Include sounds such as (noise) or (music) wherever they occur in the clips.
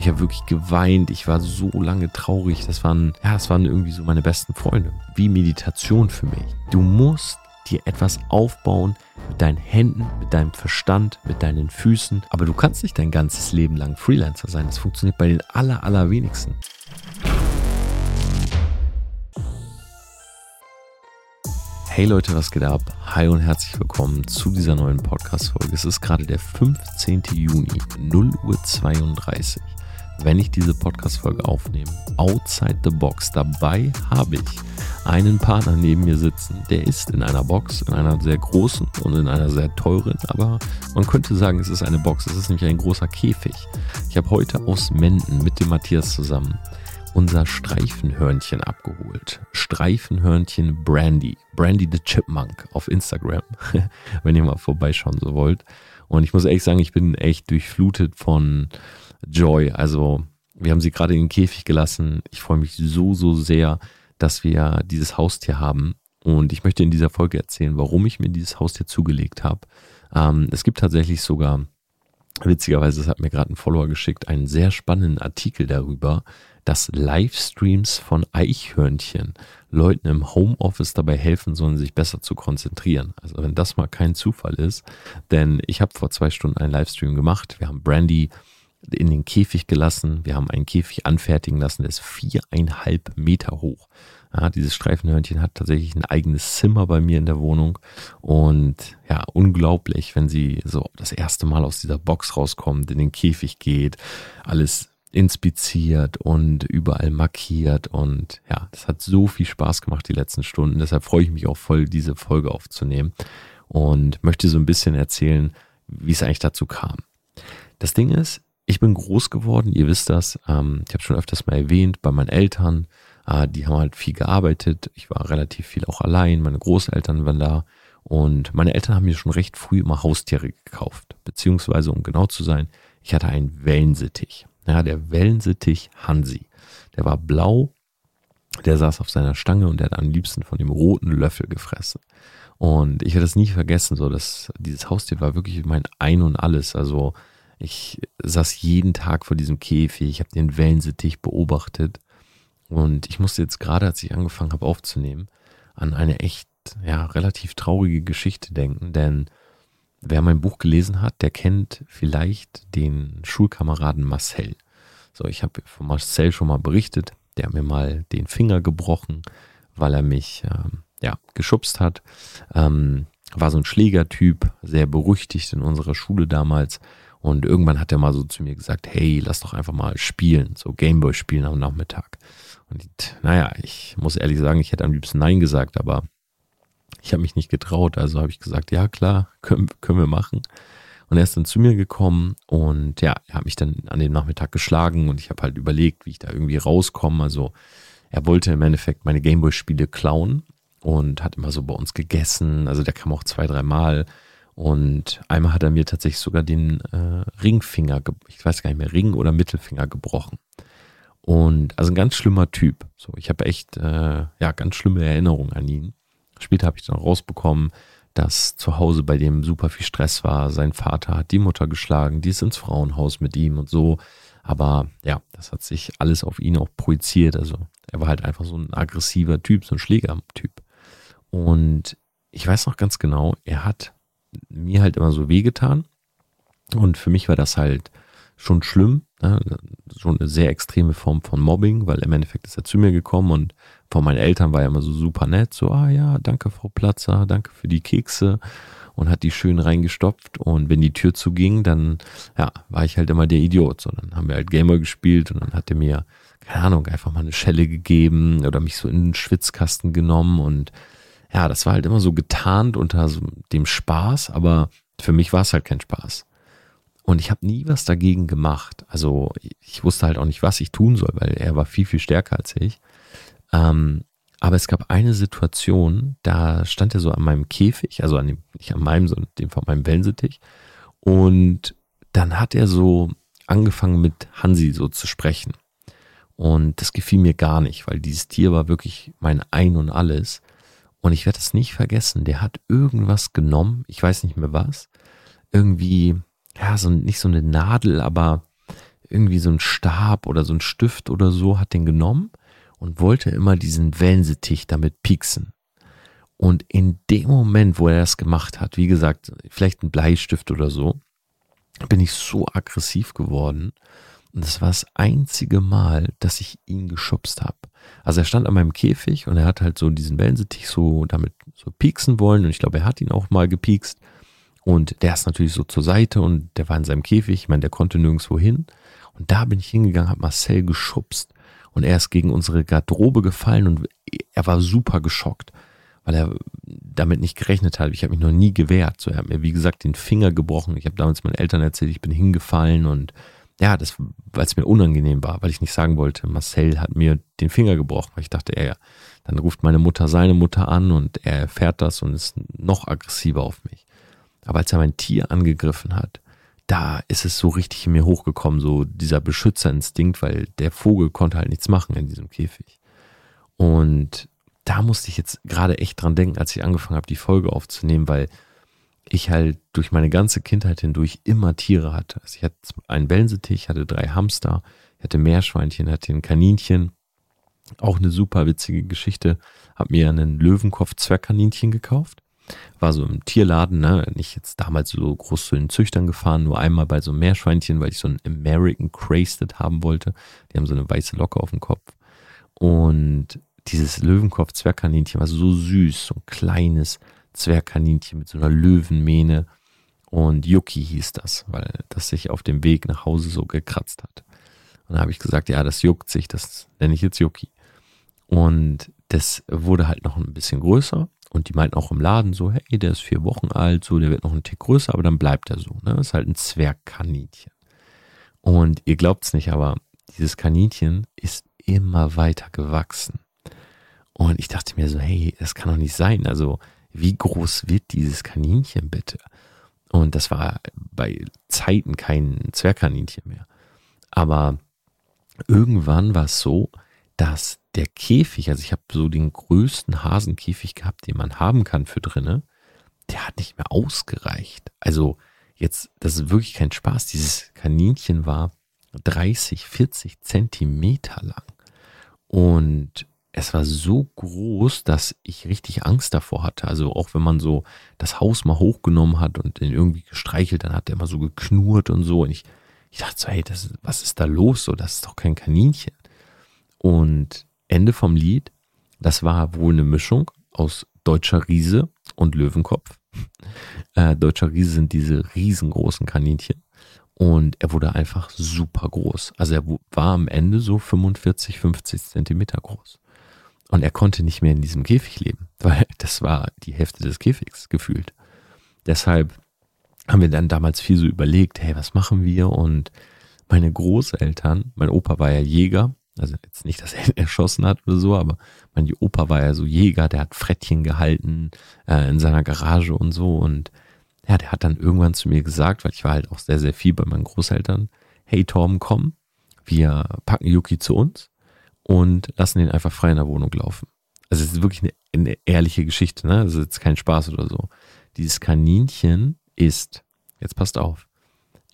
Ich habe wirklich geweint. Ich war so lange traurig. Das waren, ja, das waren irgendwie so meine besten Freunde. Wie Meditation für mich. Du musst dir etwas aufbauen mit deinen Händen, mit deinem Verstand, mit deinen Füßen. Aber du kannst nicht dein ganzes Leben lang Freelancer sein. Das funktioniert bei den aller, allerwenigsten. Hey Leute, was geht ab? Hi und herzlich willkommen zu dieser neuen Podcast-Folge. Es ist gerade der 15. Juni, 0 Uhr 32 wenn ich diese Podcast-Folge aufnehme. Outside the Box. Dabei habe ich einen Partner neben mir sitzen. Der ist in einer Box, in einer sehr großen und in einer sehr teuren, aber man könnte sagen, es ist eine Box. Es ist nämlich ein großer Käfig. Ich habe heute aus Menden mit dem Matthias zusammen unser Streifenhörnchen abgeholt. Streifenhörnchen Brandy. Brandy the Chipmunk auf Instagram, (laughs) wenn ihr mal vorbeischauen so wollt. Und ich muss ehrlich sagen, ich bin echt durchflutet von Joy. Also wir haben sie gerade in den Käfig gelassen. Ich freue mich so, so sehr, dass wir dieses Haustier haben. Und ich möchte in dieser Folge erzählen, warum ich mir dieses Haustier zugelegt habe. Ähm, es gibt tatsächlich sogar, witzigerweise, das hat mir gerade ein Follower geschickt, einen sehr spannenden Artikel darüber, dass Livestreams von Eichhörnchen Leuten im Homeoffice dabei helfen sollen, sich besser zu konzentrieren. Also wenn das mal kein Zufall ist, denn ich habe vor zwei Stunden einen Livestream gemacht. Wir haben Brandy in den Käfig gelassen. Wir haben einen Käfig anfertigen lassen, der ist viereinhalb Meter hoch. Ja, dieses Streifenhörnchen hat tatsächlich ein eigenes Zimmer bei mir in der Wohnung. Und ja, unglaublich, wenn sie so das erste Mal aus dieser Box rauskommt, in den Käfig geht, alles inspiziert und überall markiert. Und ja, das hat so viel Spaß gemacht die letzten Stunden. Deshalb freue ich mich auch voll, diese Folge aufzunehmen und möchte so ein bisschen erzählen, wie es eigentlich dazu kam. Das Ding ist, ich bin groß geworden, ihr wisst das. Ähm, ich habe schon öfters mal erwähnt, bei meinen Eltern. Äh, die haben halt viel gearbeitet. Ich war relativ viel auch allein. Meine Großeltern waren da. Und meine Eltern haben mir schon recht früh immer Haustiere gekauft. Beziehungsweise, um genau zu sein, ich hatte einen Wellensittich. Ja, der Wellensittich Hansi. Der war blau. Der saß auf seiner Stange und der hat am liebsten von dem roten Löffel gefressen. Und ich werde das nie vergessen, so dass dieses Haustier war wirklich mein Ein und Alles. Also ich saß jeden Tag vor diesem Käfig, ich habe den Wellensittich beobachtet und ich musste jetzt gerade, als ich angefangen habe aufzunehmen, an eine echt, ja, relativ traurige Geschichte denken, denn wer mein Buch gelesen hat, der kennt vielleicht den Schulkameraden Marcel. So, ich habe von Marcel schon mal berichtet, der hat mir mal den Finger gebrochen, weil er mich, ähm, ja, geschubst hat. Ähm, war so ein Schlägertyp, sehr berüchtigt in unserer Schule damals und irgendwann hat er mal so zu mir gesagt, hey, lass doch einfach mal spielen, so Gameboy spielen am Nachmittag. Und naja, ich muss ehrlich sagen, ich hätte am liebsten Nein gesagt, aber ich habe mich nicht getraut. Also habe ich gesagt, ja klar, können, können wir machen. Und er ist dann zu mir gekommen und ja, er hat mich dann an dem Nachmittag geschlagen und ich habe halt überlegt, wie ich da irgendwie rauskomme. Also er wollte im Endeffekt meine Gameboy-Spiele klauen und hat immer so bei uns gegessen. Also der kam auch zwei, drei Mal und einmal hat er mir tatsächlich sogar den äh, Ringfinger, ich weiß gar nicht mehr, Ring oder Mittelfinger gebrochen. Und also ein ganz schlimmer Typ. So, ich habe echt äh, ja ganz schlimme Erinnerungen an ihn. Später habe ich dann rausbekommen, dass zu Hause bei dem super viel Stress war. Sein Vater hat die Mutter geschlagen, die ist ins Frauenhaus mit ihm und so. Aber ja, das hat sich alles auf ihn auch projiziert. Also er war halt einfach so ein aggressiver Typ, so ein Schlägertyp. Und ich weiß noch ganz genau, er hat mir halt immer so wehgetan. Und für mich war das halt schon schlimm, ne? schon eine sehr extreme Form von Mobbing, weil im Endeffekt ist er zu mir gekommen und von meinen Eltern war er immer so super nett, so, ah ja, danke Frau Platzer, danke für die Kekse und hat die schön reingestopft und wenn die Tür zuging, dann, ja, war ich halt immer der Idiot, so, dann haben wir halt Gamer gespielt und dann hat er mir, keine Ahnung, einfach mal eine Schelle gegeben oder mich so in den Schwitzkasten genommen und ja, das war halt immer so getarnt unter so dem Spaß, aber für mich war es halt kein Spaß. Und ich habe nie was dagegen gemacht. Also ich wusste halt auch nicht, was ich tun soll, weil er war viel, viel stärker als ich. Ähm, aber es gab eine Situation, da stand er so an meinem Käfig, also an dem, nicht an meinem, sondern dem von meinem Wellensittich. Und dann hat er so angefangen mit Hansi so zu sprechen. Und das gefiel mir gar nicht, weil dieses Tier war wirklich mein Ein und Alles. Und ich werde es nicht vergessen, der hat irgendwas genommen, ich weiß nicht mehr was, irgendwie, ja, so nicht so eine Nadel, aber irgendwie so einen Stab oder so einen Stift oder so, hat den genommen und wollte immer diesen Wellensittich damit pieksen. Und in dem Moment, wo er das gemacht hat, wie gesagt, vielleicht ein Bleistift oder so, bin ich so aggressiv geworden. Und das war das einzige Mal, dass ich ihn geschubst habe. Also er stand an meinem Käfig und er hat halt so diesen Wellensittich so damit so pieksen wollen. Und ich glaube, er hat ihn auch mal gepiekst. Und der ist natürlich so zur Seite und der war in seinem Käfig. Ich meine, der konnte nirgendwo hin. Und da bin ich hingegangen, habe Marcel geschubst. Und er ist gegen unsere Garderobe gefallen und er war super geschockt, weil er damit nicht gerechnet hat. Ich habe mich noch nie gewehrt. So, er hat mir, wie gesagt, den Finger gebrochen. Ich habe damals meinen Eltern erzählt, ich bin hingefallen und ja, das, weil es mir unangenehm war, weil ich nicht sagen wollte, Marcel hat mir den Finger gebrochen, weil ich dachte, er, dann ruft meine Mutter seine Mutter an und er erfährt das und ist noch aggressiver auf mich. Aber als er mein Tier angegriffen hat, da ist es so richtig in mir hochgekommen, so dieser Beschützerinstinkt, weil der Vogel konnte halt nichts machen in diesem Käfig. Und da musste ich jetzt gerade echt dran denken, als ich angefangen habe, die Folge aufzunehmen, weil ich halt durch meine ganze Kindheit hindurch immer Tiere hatte. Also ich hatte einen Wellensittich, hatte drei Hamster, hatte Meerschweinchen, hatte ein Kaninchen. Auch eine super witzige Geschichte. Hab mir einen Löwenkopf-Zwergkaninchen gekauft war so im Tierladen, ne, nicht jetzt damals so groß zu den Züchtern gefahren, nur einmal bei so einem Meerschweinchen, weil ich so ein American Crested haben wollte. Die haben so eine weiße Locke auf dem Kopf. Und dieses Löwenkopf-Zwergkaninchen war so süß, so ein kleines Zwergkaninchen mit so einer Löwenmähne. Und Yuki hieß das, weil das sich auf dem Weg nach Hause so gekratzt hat. Und da habe ich gesagt, ja, das juckt sich, das nenne ich jetzt Yuki. Und das wurde halt noch ein bisschen größer und die meinten auch im Laden so, hey, der ist vier Wochen alt, so, der wird noch ein Tick größer, aber dann bleibt er so. Ne? Ist halt ein Zwergkaninchen. Und ihr glaubt es nicht, aber dieses Kaninchen ist immer weiter gewachsen. Und ich dachte mir so, hey, das kann doch nicht sein. Also, wie groß wird dieses Kaninchen bitte? Und das war bei Zeiten kein Zwergkaninchen mehr. Aber irgendwann war es so, dass der Käfig, also ich habe so den größten Hasenkäfig gehabt, den man haben kann für drinne, der hat nicht mehr ausgereicht. Also jetzt, das ist wirklich kein Spaß. Dieses Kaninchen war 30, 40 Zentimeter lang. Und es war so groß, dass ich richtig Angst davor hatte. Also auch wenn man so das Haus mal hochgenommen hat und den irgendwie gestreichelt, dann hat er immer so geknurrt und so. Und ich, ich dachte so, hey, das, was ist da los? So, das ist doch kein Kaninchen. Und Ende vom Lied, das war wohl eine Mischung aus deutscher Riese und Löwenkopf. (laughs) Äh, deutscher Riese sind diese riesengroßen Kaninchen. Und er wurde einfach super groß. Also er war am Ende so 45, 50 Zentimeter groß. Und er konnte nicht mehr in diesem Käfig leben, (laughs) weil das war die Hälfte des Käfigs gefühlt. Deshalb haben wir dann damals viel so überlegt, hey, was machen wir? Und meine Großeltern, mein Opa war ja Jäger also jetzt nicht, dass er ihn (laughs) erschossen hat oder so, aber mein Opa war ja so Jäger, der hat Frettchen gehalten äh, in seiner Garage und so. Und ja, der hat dann irgendwann zu mir gesagt, weil ich war halt auch sehr, sehr viel bei meinen Großeltern, hey Torben, komm, wir packen Yuki zu uns und lassen ihn einfach frei in der Wohnung laufen. Also es ist wirklich eine, eine ehrliche Geschichte, ne? Das ist jetzt kein Spaß oder so. Dieses Kaninchen ist, jetzt passt auf,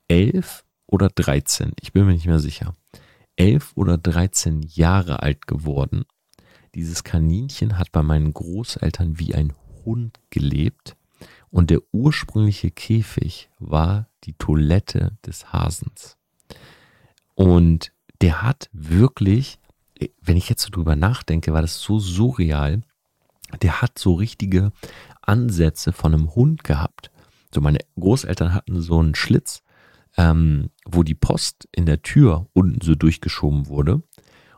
elf oder dreizehn, ich bin mir nicht mehr sicher elf oder dreizehn Jahre alt geworden. Dieses Kaninchen hat bei meinen Großeltern wie ein Hund gelebt und der ursprüngliche Käfig war die Toilette des Hasens. Und der hat wirklich, wenn ich jetzt so drüber nachdenke, war das so surreal. Der hat so richtige Ansätze von einem Hund gehabt. So meine Großeltern hatten so einen Schlitz ähm, wo die Post in der Tür unten so durchgeschoben wurde.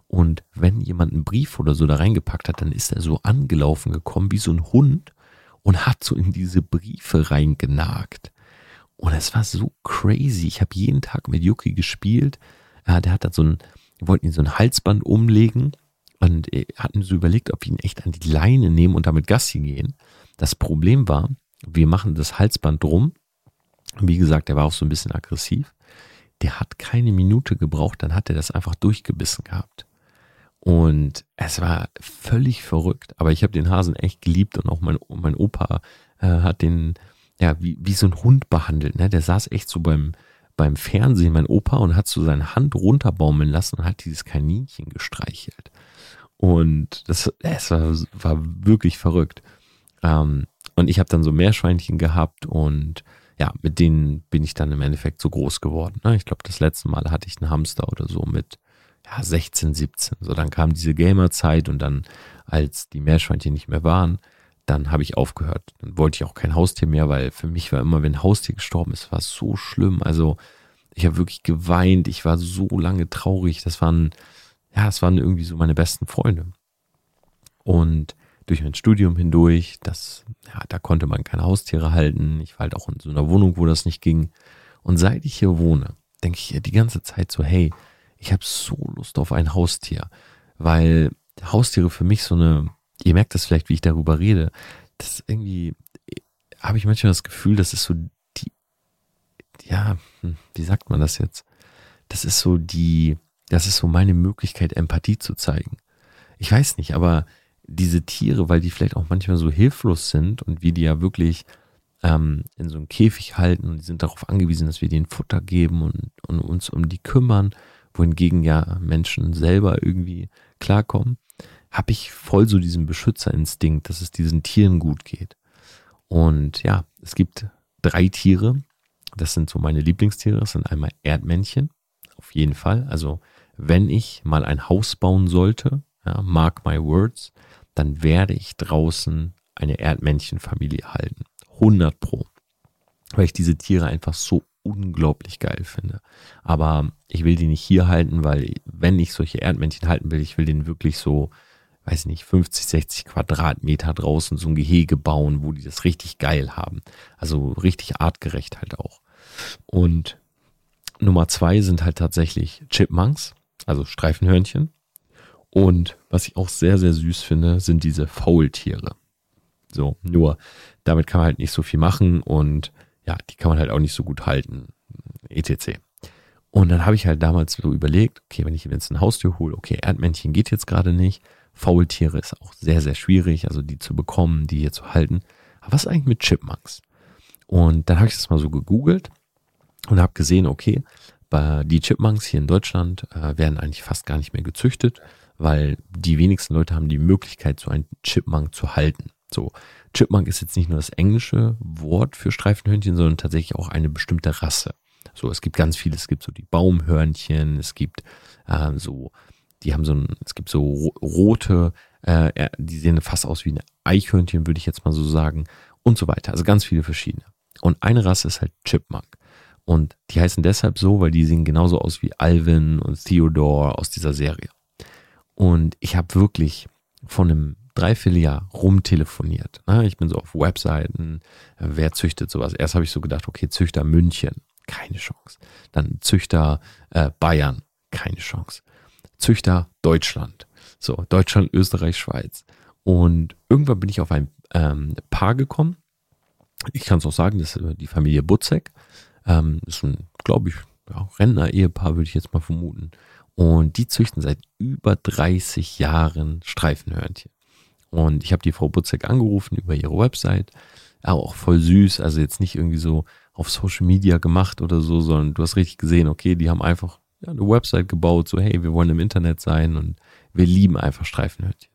Und wenn jemand einen Brief oder so da reingepackt hat, dann ist er so angelaufen gekommen wie so ein Hund und hat so in diese Briefe reingenagt. Und es war so crazy. Ich habe jeden Tag mit Yuki gespielt. Äh, der hat dann so ein, wir wollten ihn so ein Halsband umlegen und hatten so überlegt, ob wir ihn echt an die Leine nehmen und damit Gassi gehen. Das Problem war, wir machen das Halsband drum wie gesagt, der war auch so ein bisschen aggressiv. Der hat keine Minute gebraucht, dann hat er das einfach durchgebissen gehabt. Und es war völlig verrückt. Aber ich habe den Hasen echt geliebt und auch mein, mein Opa äh, hat den ja wie, wie so ein Hund behandelt. Ne? Der saß echt so beim, beim Fernsehen mein Opa und hat so seine Hand runterbaumeln lassen und hat dieses Kaninchen gestreichelt. Und das, es war, war wirklich verrückt. Ähm, und ich habe dann so Meerschweinchen gehabt und ja, mit denen bin ich dann im Endeffekt so groß geworden. Ne? Ich glaube, das letzte Mal hatte ich einen Hamster oder so mit ja, 16, 17. So, dann kam diese Gamerzeit und dann, als die Meerschweinchen nicht mehr waren, dann habe ich aufgehört. Dann wollte ich auch kein Haustier mehr, weil für mich war immer, wenn ein Haustier gestorben ist, war es so schlimm. Also ich habe wirklich geweint, ich war so lange traurig. Das waren, ja, das waren irgendwie so meine besten Freunde. Und durch mein Studium hindurch, das, ja, da konnte man keine Haustiere halten. Ich war halt auch in so einer Wohnung, wo das nicht ging. Und seit ich hier wohne, denke ich die ganze Zeit so, hey, ich habe so Lust auf ein Haustier, weil Haustiere für mich so eine, ihr merkt das vielleicht, wie ich darüber rede, das irgendwie habe ich manchmal das Gefühl, das ist so die, ja, hm, wie sagt man das jetzt? Das ist so die, das ist so meine Möglichkeit, Empathie zu zeigen. Ich weiß nicht, aber diese Tiere, weil die vielleicht auch manchmal so hilflos sind und wir die ja wirklich ähm, in so einem Käfig halten und die sind darauf angewiesen, dass wir denen Futter geben und, und uns um die kümmern, wohingegen ja Menschen selber irgendwie klarkommen, habe ich voll so diesen Beschützerinstinkt, dass es diesen Tieren gut geht. Und ja, es gibt drei Tiere, das sind so meine Lieblingstiere, das sind einmal Erdmännchen, auf jeden Fall. Also wenn ich mal ein Haus bauen sollte, ja, mark my words, dann werde ich draußen eine Erdmännchenfamilie halten. 100 pro. Weil ich diese Tiere einfach so unglaublich geil finde. Aber ich will die nicht hier halten, weil wenn ich solche Erdmännchen halten will, ich will den wirklich so, weiß nicht, 50, 60 Quadratmeter draußen so ein Gehege bauen, wo die das richtig geil haben. Also richtig artgerecht halt auch. Und Nummer zwei sind halt tatsächlich Chipmunks, also Streifenhörnchen. Und was ich auch sehr, sehr süß finde, sind diese Faultiere. So, nur damit kann man halt nicht so viel machen und ja, die kann man halt auch nicht so gut halten. etc. Und dann habe ich halt damals so überlegt, okay, wenn ich jetzt ein Haustier hole, okay, Erdmännchen geht jetzt gerade nicht. Faultiere ist auch sehr, sehr schwierig, also die zu bekommen, die hier zu halten. Aber was eigentlich mit Chipmunks? Und dann habe ich das mal so gegoogelt und habe gesehen, okay, die Chipmunks hier in Deutschland äh, werden eigentlich fast gar nicht mehr gezüchtet weil die wenigsten Leute haben die Möglichkeit, so einen Chipmunk zu halten. So, Chipmunk ist jetzt nicht nur das englische Wort für Streifenhörnchen, sondern tatsächlich auch eine bestimmte Rasse. So, es gibt ganz viele, es gibt so die Baumhörnchen, es gibt äh, so, die haben so ein, es gibt so rote, äh, die sehen fast aus wie ein Eichhörnchen, würde ich jetzt mal so sagen, und so weiter. Also ganz viele verschiedene. Und eine Rasse ist halt Chipmunk. Und die heißen deshalb so, weil die sehen genauso aus wie Alvin und Theodore aus dieser Serie. Und ich habe wirklich von einem Dreivierteljahr rumtelefoniert. Ne? Ich bin so auf Webseiten, äh, wer züchtet sowas? Erst habe ich so gedacht, okay, Züchter München, keine Chance. Dann Züchter äh, Bayern, keine Chance. Züchter Deutschland. So, Deutschland, Österreich, Schweiz. Und irgendwann bin ich auf ein ähm, Paar gekommen. Ich kann es auch sagen, das ist die Familie Butzek. Ähm, ist ein, glaube ich, ja, Rentner-Ehepaar, würde ich jetzt mal vermuten. Und die züchten seit über 30 Jahren Streifenhörnchen. Und ich habe die Frau Butzek angerufen über ihre Website. Aber auch voll süß, also jetzt nicht irgendwie so auf Social Media gemacht oder so, sondern du hast richtig gesehen, okay, die haben einfach ja, eine Website gebaut, so hey, wir wollen im Internet sein und wir lieben einfach Streifenhörnchen.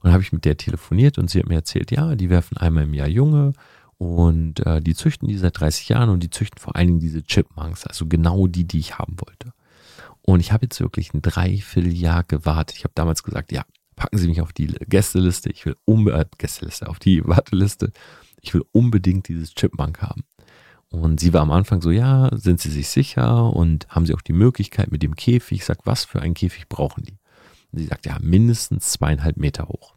Und habe ich mit der telefoniert und sie hat mir erzählt, ja, die werfen einmal im Jahr Junge und äh, die züchten die seit 30 Jahren und die züchten vor allen Dingen diese Chipmunks, also genau die, die ich haben wollte. Und ich habe jetzt wirklich ein Dreivierteljahr gewartet. Ich habe damals gesagt, ja, packen Sie mich auf die Gästeliste. Ich will unbedingt, äh, Gästeliste, auf die Warteliste. Ich will unbedingt dieses Chipmunk haben. Und sie war am Anfang so, ja, sind Sie sich sicher und haben Sie auch die Möglichkeit mit dem Käfig? Ich sag, was für einen Käfig brauchen die? Und sie sagt, ja, mindestens zweieinhalb Meter hoch.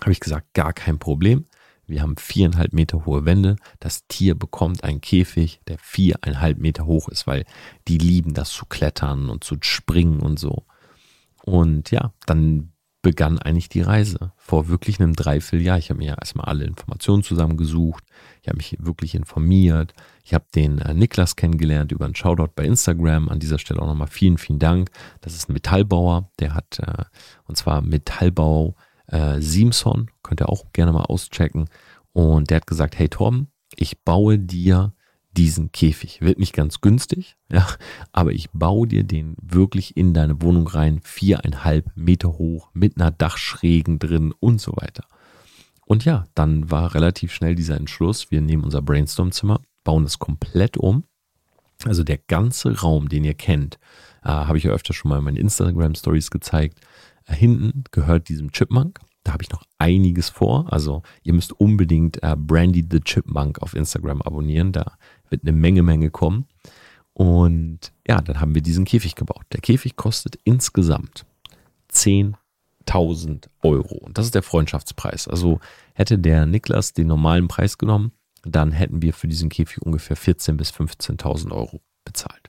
Habe ich gesagt, gar kein Problem. Wir haben viereinhalb Meter hohe Wände. Das Tier bekommt einen Käfig, der viereinhalb Meter hoch ist, weil die lieben das zu klettern und zu springen und so. Und ja, dann begann eigentlich die Reise vor wirklich einem Dreivierteljahr. Ich habe mir erstmal alle Informationen zusammengesucht. Ich habe mich wirklich informiert. Ich habe den äh, Niklas kennengelernt über einen Shoutout bei Instagram. An dieser Stelle auch nochmal vielen, vielen Dank. Das ist ein Metallbauer. Der hat, äh, und zwar Metallbau äh, Simson, könnt ihr auch gerne mal auschecken. Und der hat gesagt, hey Tom, ich baue dir diesen Käfig. Wird nicht ganz günstig, ja, aber ich baue dir den wirklich in deine Wohnung rein, viereinhalb Meter hoch, mit einer Dachschrägen drin und so weiter. Und ja, dann war relativ schnell dieser Entschluss, wir nehmen unser Brainstorm-Zimmer, bauen es komplett um. Also der ganze Raum, den ihr kennt, äh, habe ich ja öfter schon mal in meinen Instagram-Stories gezeigt. Äh, hinten gehört diesem Chipmunk. Da habe ich noch einiges vor. Also ihr müsst unbedingt äh, Brandy the Chipmunk auf Instagram abonnieren. Da wird eine Menge, Menge kommen. Und ja, dann haben wir diesen Käfig gebaut. Der Käfig kostet insgesamt 10.000 Euro. Und das ist der Freundschaftspreis. Also hätte der Niklas den normalen Preis genommen, dann hätten wir für diesen Käfig ungefähr 14.000 bis 15.000 Euro bezahlt.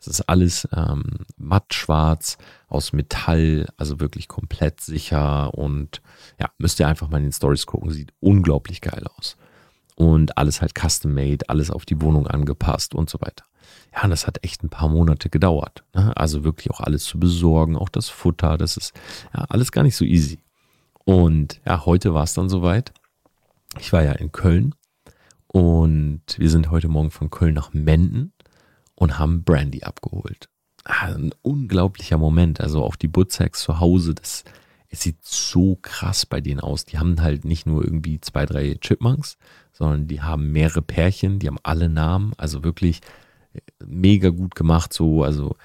Es ist alles ähm, mattschwarz aus Metall, also wirklich komplett sicher und ja, müsst ihr einfach mal in den Stories gucken, sieht unglaublich geil aus. Und alles halt custom made, alles auf die Wohnung angepasst und so weiter. Ja, und das hat echt ein paar Monate gedauert. Ne? Also wirklich auch alles zu besorgen, auch das Futter, das ist ja alles gar nicht so easy. Und ja, heute war es dann soweit. Ich war ja in Köln und wir sind heute Morgen von Köln nach Menden und haben Brandy abgeholt. Ah, ein unglaublicher Moment. Also auch die Butzeks zu Hause, das, es sieht so krass bei denen aus. Die haben halt nicht nur irgendwie zwei, drei Chipmunks, sondern die haben mehrere Pärchen, die haben alle Namen. Also wirklich äh, mega gut gemacht. So, also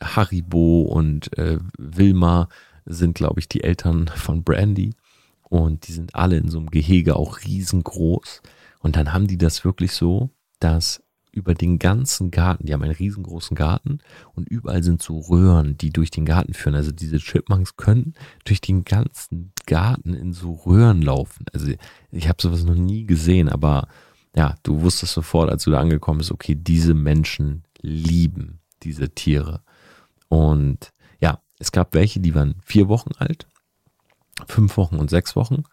Haribo und äh, Wilma sind, glaube ich, die Eltern von Brandy. Und die sind alle in so einem Gehege auch riesengroß. Und dann haben die das wirklich so, dass über den ganzen Garten, die haben einen riesengroßen Garten und überall sind so Röhren, die durch den Garten führen. Also diese Chipmunks können durch den ganzen Garten in so Röhren laufen. Also ich habe sowas noch nie gesehen, aber ja, du wusstest sofort, als du da angekommen bist, okay, diese Menschen lieben diese Tiere. Und ja, es gab welche, die waren vier Wochen alt, fünf Wochen und sechs Wochen.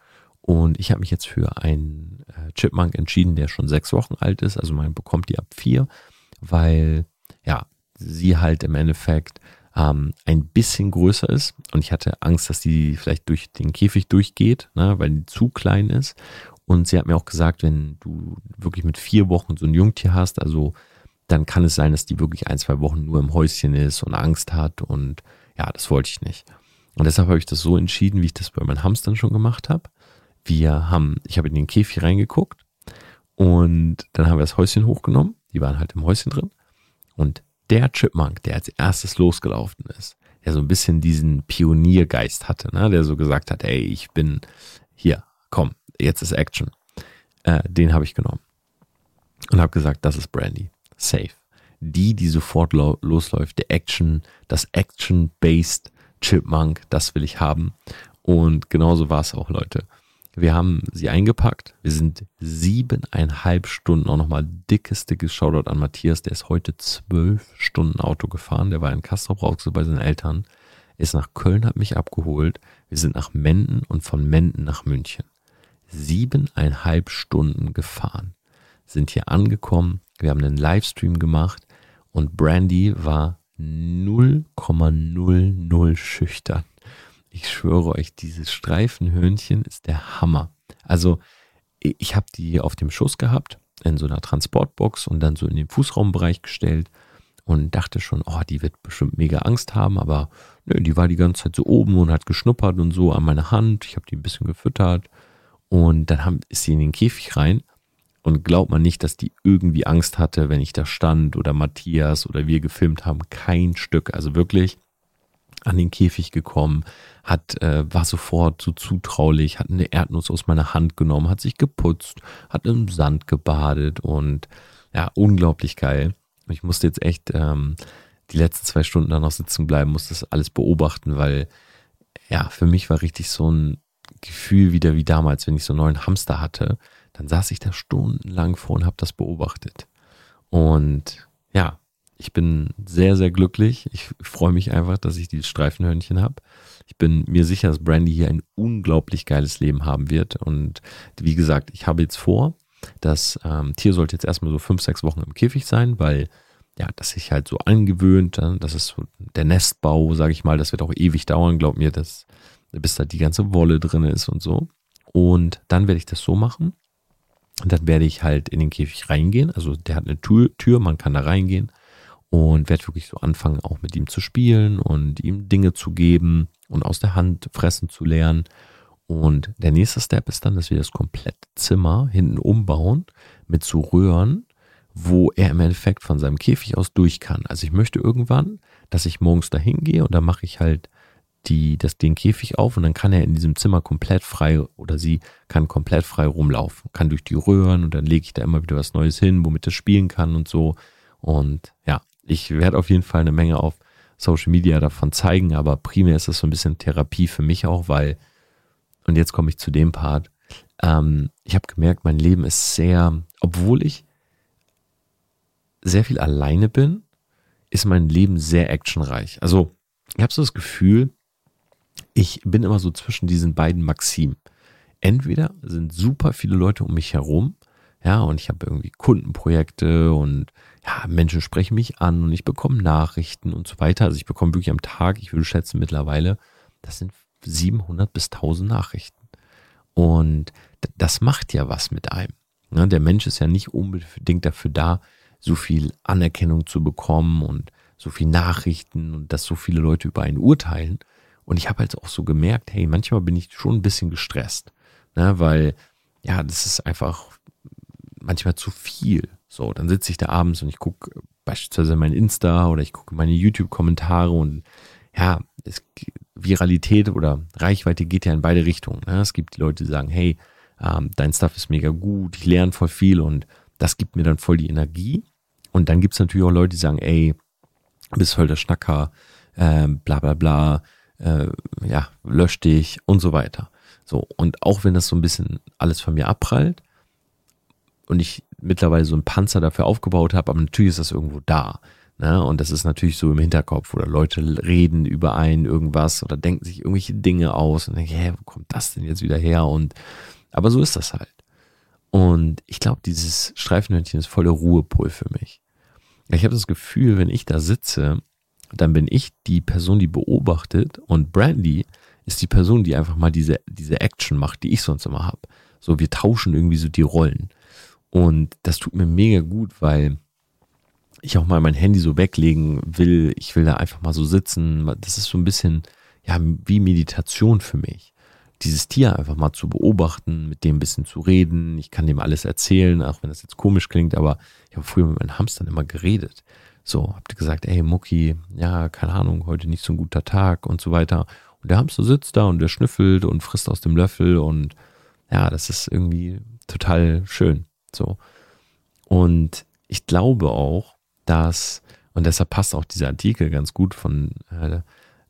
Und ich habe mich jetzt für einen äh, Chipmunk entschieden, der schon sechs Wochen alt ist. Also man bekommt die ab vier, weil ja, sie halt im Endeffekt ähm, ein bisschen größer ist. Und ich hatte Angst, dass die vielleicht durch den Käfig durchgeht, ne, weil die zu klein ist. Und sie hat mir auch gesagt, wenn du wirklich mit vier Wochen so ein Jungtier hast, also dann kann es sein, dass die wirklich ein, zwei Wochen nur im Häuschen ist und Angst hat. Und ja, das wollte ich nicht. Und deshalb habe ich das so entschieden, wie ich das bei meinen Hamstern schon gemacht habe wir haben, ich habe in den Käfig reingeguckt und dann haben wir das Häuschen hochgenommen. Die waren halt im Häuschen drin. Und der Chipmunk, der als erstes losgelaufen ist, der so ein bisschen diesen Pioniergeist hatte, ne? der so gesagt hat, ey, ich bin hier, komm, jetzt ist Action. Äh, den habe ich genommen und habe gesagt, das ist Brandy, safe. Die, die sofort lo losläuft, der Action, das Action-based Chipmunk, das will ich haben. Und genauso war es auch, Leute. Wir haben sie eingepackt. Wir sind siebeneinhalb Stunden, auch nochmal dickes, dickes Shoutout an Matthias. Der ist heute zwölf Stunden Auto gefahren. Der war in Castrop Rauxel bei seinen Eltern. Ist nach Köln, hat mich abgeholt. Wir sind nach Menden und von Menden nach München. Siebeneinhalb Stunden gefahren. Sind hier angekommen. Wir haben einen Livestream gemacht und Brandy war 0,00 schüchtern. Ich schwöre euch, dieses Streifenhörnchen ist der Hammer. Also ich habe die auf dem Schoß gehabt, in so einer Transportbox und dann so in den Fußraumbereich gestellt und dachte schon, oh, die wird bestimmt mega Angst haben, aber nö, die war die ganze Zeit so oben und hat geschnuppert und so an meine Hand. Ich habe die ein bisschen gefüttert und dann haben, ist sie in den Käfig rein und glaubt man nicht, dass die irgendwie Angst hatte, wenn ich da stand oder Matthias oder wir gefilmt haben. Kein Stück. Also wirklich an den Käfig gekommen, hat, äh, war sofort so zutraulich, hat eine Erdnuss aus meiner Hand genommen, hat sich geputzt, hat im Sand gebadet und ja, unglaublich geil. Ich musste jetzt echt ähm, die letzten zwei Stunden da noch sitzen bleiben, musste das alles beobachten, weil ja, für mich war richtig so ein Gefühl wieder wie damals, wenn ich so einen neuen Hamster hatte. Dann saß ich da stundenlang vor und habe das beobachtet. Und ja, ich bin sehr, sehr glücklich. Ich freue mich einfach, dass ich dieses Streifenhörnchen habe. Ich bin mir sicher, dass Brandy hier ein unglaublich geiles Leben haben wird. Und wie gesagt, ich habe jetzt vor, das ähm, Tier sollte jetzt erstmal so fünf, sechs Wochen im Käfig sein, weil ja, das sich halt so angewöhnt. Das ist so der Nestbau, sage ich mal. Das wird auch ewig dauern, glaub mir, dass, bis da die ganze Wolle drin ist und so. Und dann werde ich das so machen, Und dann werde ich halt in den Käfig reingehen. Also der hat eine Tür man kann da reingehen und werde wirklich so anfangen, auch mit ihm zu spielen und ihm Dinge zu geben und aus der Hand fressen zu lernen. Und der nächste Step ist dann, dass wir das komplette Zimmer hinten umbauen mit so Röhren, wo er im Endeffekt von seinem Käfig aus durch kann. Also ich möchte irgendwann, dass ich morgens da hingehe und dann mache ich halt die, das, den Käfig auf und dann kann er in diesem Zimmer komplett frei oder sie kann komplett frei rumlaufen, kann durch die Röhren und dann lege ich da immer wieder was Neues hin, womit er spielen kann und so. Und ja, ich werde auf jeden Fall eine Menge auf Social Media davon zeigen, aber primär ist das so ein bisschen Therapie für mich auch, weil, und jetzt komme ich zu dem Part, ähm, ich habe gemerkt, mein Leben ist sehr, obwohl ich sehr viel alleine bin, ist mein Leben sehr actionreich. Also ich habe so das Gefühl, ich bin immer so zwischen diesen beiden Maximen. Entweder sind super viele Leute um mich herum, ja, und ich habe irgendwie Kundenprojekte und ja, Menschen sprechen mich an und ich bekomme Nachrichten und so weiter. Also ich bekomme wirklich am Tag, ich würde schätzen mittlerweile, das sind 700 bis 1000 Nachrichten. Und das macht ja was mit einem. Ne? Der Mensch ist ja nicht unbedingt dafür da, so viel Anerkennung zu bekommen und so viel Nachrichten und dass so viele Leute über einen urteilen. Und ich habe halt auch so gemerkt, hey, manchmal bin ich schon ein bisschen gestresst, ne? weil ja, das ist einfach manchmal zu viel. So, dann sitze ich da abends und ich gucke beispielsweise mein Insta oder ich gucke meine YouTube-Kommentare und ja, es, Viralität oder Reichweite geht ja in beide Richtungen. Ne? Es gibt die Leute, die sagen, hey, ähm, dein Stuff ist mega gut, ich lerne voll viel und das gibt mir dann voll die Energie. Und dann gibt es natürlich auch Leute, die sagen, ey, bist voll der Schnacker, äh, bla bla bla, äh, ja, lösch dich und so weiter. So, und auch wenn das so ein bisschen alles von mir abprallt und ich mittlerweile so einen Panzer dafür aufgebaut habe, aber natürlich ist das irgendwo da. Ne? Und das ist natürlich so im Hinterkopf oder Leute reden über einen irgendwas oder denken sich irgendwelche Dinge aus und denken, hä, wo kommt das denn jetzt wieder her? Und aber so ist das halt. Und ich glaube, dieses Streifenhörnchen ist voller Ruhepol für mich. Ich habe das Gefühl, wenn ich da sitze, dann bin ich die Person, die beobachtet und Brandy ist die Person, die einfach mal diese, diese Action macht, die ich sonst immer habe. So, wir tauschen irgendwie so die Rollen. Und das tut mir mega gut, weil ich auch mal mein Handy so weglegen will. Ich will da einfach mal so sitzen. Das ist so ein bisschen, ja, wie Meditation für mich dieses Tier einfach mal zu beobachten, mit dem ein bisschen zu reden. Ich kann dem alles erzählen, auch wenn das jetzt komisch klingt, aber ich habe früher mit meinen Hamstern immer geredet. So, habt ihr gesagt, ey Mucki, ja, keine Ahnung, heute nicht so ein guter Tag und so weiter. Und der Hamster sitzt da und der schnüffelt und frisst aus dem Löffel und ja, das ist irgendwie total schön. So. Und ich glaube auch, dass, und deshalb passt auch dieser Artikel ganz gut von äh,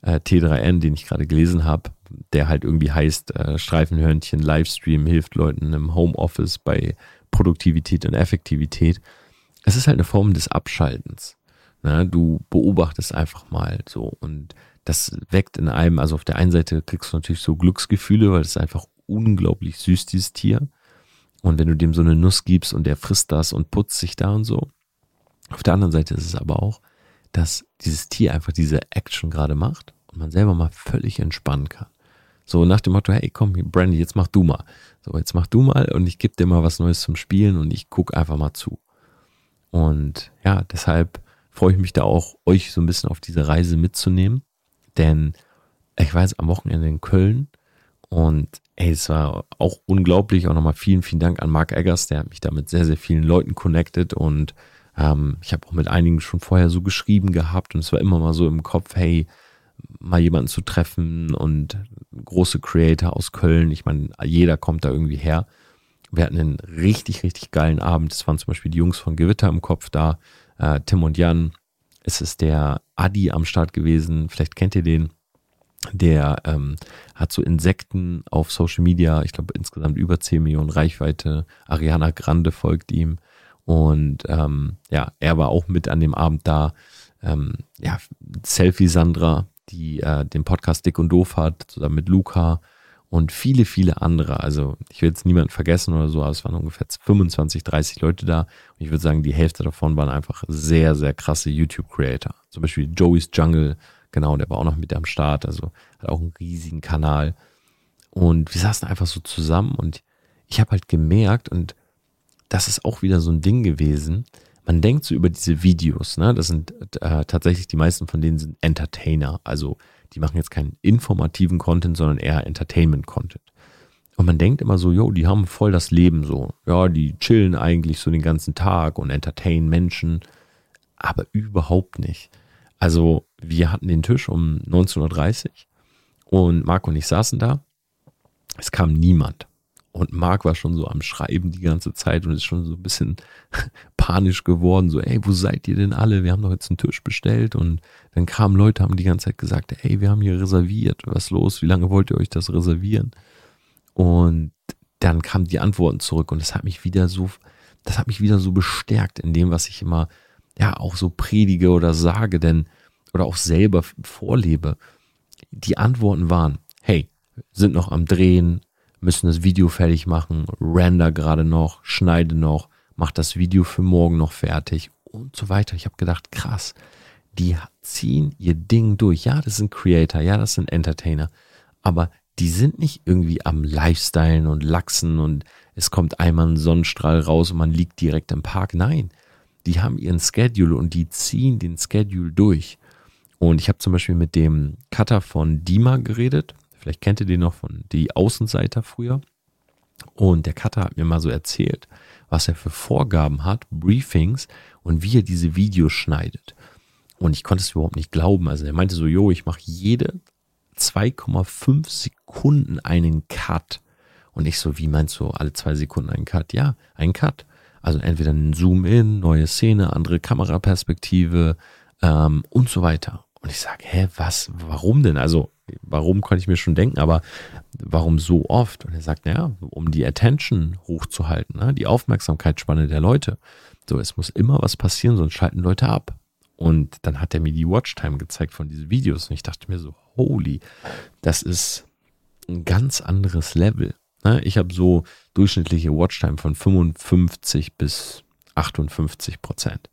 äh, T3N, den ich gerade gelesen habe, der halt irgendwie heißt, äh, Streifenhörnchen Livestream hilft Leuten im Homeoffice bei Produktivität und Effektivität. Es ist halt eine Form des Abschaltens. Ne? Du beobachtest einfach mal so und das weckt in einem, also auf der einen Seite kriegst du natürlich so Glücksgefühle, weil es einfach unglaublich süß, dieses Tier. Und wenn du dem so eine Nuss gibst und der frisst das und putzt sich da und so. Auf der anderen Seite ist es aber auch, dass dieses Tier einfach diese Action gerade macht und man selber mal völlig entspannen kann. So nach dem Motto, hey, komm, Brandy, jetzt mach du mal. So, jetzt mach du mal und ich gebe dir mal was Neues zum Spielen und ich gucke einfach mal zu. Und ja, deshalb freue ich mich da auch, euch so ein bisschen auf diese Reise mitzunehmen. Denn ich war jetzt am Wochenende in Köln und ey, es war auch unglaublich. Auch nochmal vielen, vielen Dank an Mark Eggers, der hat mich da mit sehr, sehr vielen Leuten connected und ähm, ich habe auch mit einigen schon vorher so geschrieben gehabt und es war immer mal so im Kopf, hey, mal jemanden zu treffen und große Creator aus Köln. Ich meine, jeder kommt da irgendwie her. Wir hatten einen richtig, richtig geilen Abend. Es waren zum Beispiel die Jungs von Gewitter im Kopf da, äh, Tim und Jan. Es ist der Adi am Start gewesen. Vielleicht kennt ihr den. Der ähm, hat so Insekten auf Social Media. Ich glaube insgesamt über 10 Millionen Reichweite. Ariana Grande folgt ihm. Und ähm, ja, er war auch mit an dem Abend da. Ähm, ja, Selfie Sandra, die äh, den Podcast Dick und Doof hat, zusammen mit Luca und viele, viele andere. Also ich will jetzt niemanden vergessen oder so, aber es waren ungefähr 25, 30 Leute da. Und ich würde sagen, die Hälfte davon waren einfach sehr, sehr krasse YouTube-Creator. Zum Beispiel Joey's Jungle, genau, der war auch noch mit am Start, also hat auch einen riesigen Kanal. Und wir saßen einfach so zusammen und ich habe halt gemerkt und das ist auch wieder so ein Ding gewesen. Man denkt so über diese Videos, ne? Das sind äh, tatsächlich die meisten von denen sind Entertainer. Also die machen jetzt keinen informativen Content, sondern eher Entertainment-Content. Und man denkt immer so, jo, die haben voll das Leben so. Ja, die chillen eigentlich so den ganzen Tag und entertainen Menschen. Aber überhaupt nicht. Also, wir hatten den Tisch um 19.30 Uhr und Marc und ich saßen da. Es kam niemand. Und Marc war schon so am Schreiben die ganze Zeit und ist schon so ein bisschen (laughs) panisch geworden. So, ey, wo seid ihr denn alle? Wir haben doch jetzt einen Tisch bestellt. Und dann kamen Leute, haben die ganze Zeit gesagt, ey, wir haben hier reserviert. Was los? Wie lange wollt ihr euch das reservieren? Und dann kamen die Antworten zurück und das hat mich wieder so, das hat mich wieder so bestärkt in dem, was ich immer, ja, auch so predige oder sage, denn, oder auch selber vorlebe. Die Antworten waren, hey, sind noch am Drehen, müssen das Video fertig machen, render gerade noch, schneide noch, mach das Video für morgen noch fertig und so weiter. Ich habe gedacht, krass, die ziehen ihr Ding durch. Ja, das sind Creator, ja, das sind Entertainer, aber die sind nicht irgendwie am Lifestylen und Lachsen und es kommt einmal ein Sonnenstrahl raus und man liegt direkt im Park. Nein, die haben ihren Schedule und die ziehen den Schedule durch. Und ich habe zum Beispiel mit dem Cutter von Dima geredet. Vielleicht kennt ihr den noch von die Außenseiter früher. Und der Cutter hat mir mal so erzählt, was er für Vorgaben hat, Briefings und wie er diese Videos schneidet. Und ich konnte es überhaupt nicht glauben. Also er meinte so, jo, ich mache jede 2,5 Sekunden einen Cut. Und ich so, wie meinst du, alle zwei Sekunden einen Cut? Ja, ein Cut. Also entweder ein Zoom-In, neue Szene, andere Kameraperspektive ähm, und so weiter. Und ich sage, hä, was, warum denn? Also, warum konnte ich mir schon denken, aber warum so oft? Und er sagt, naja, um die Attention hochzuhalten, ne? die Aufmerksamkeitsspanne der Leute. So, es muss immer was passieren, sonst schalten Leute ab. Und dann hat er mir die Watchtime gezeigt von diesen Videos und ich dachte mir so, holy, das ist ein ganz anderes Level. Ne? Ich habe so durchschnittliche Watchtime von 55 bis 58 Prozent.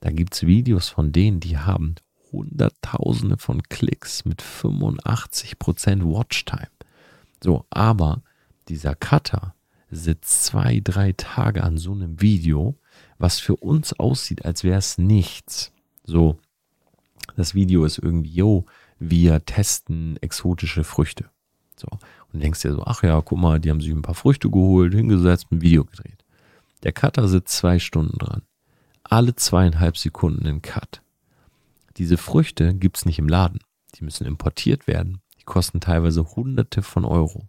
Da gibt es Videos von denen, die haben Hunderttausende von Klicks mit 85 Prozent Watchtime. So, aber dieser Cutter sitzt zwei, drei Tage an so einem Video, was für uns aussieht, als wäre es nichts. So, das Video ist irgendwie, yo, wir testen exotische Früchte. So, und denkst dir so, ach ja, guck mal, die haben sich ein paar Früchte geholt, hingesetzt, ein Video gedreht. Der Cutter sitzt zwei Stunden dran. Alle zweieinhalb Sekunden ein Cut. Diese Früchte gibt's nicht im Laden. Die müssen importiert werden. Die kosten teilweise hunderte von Euro.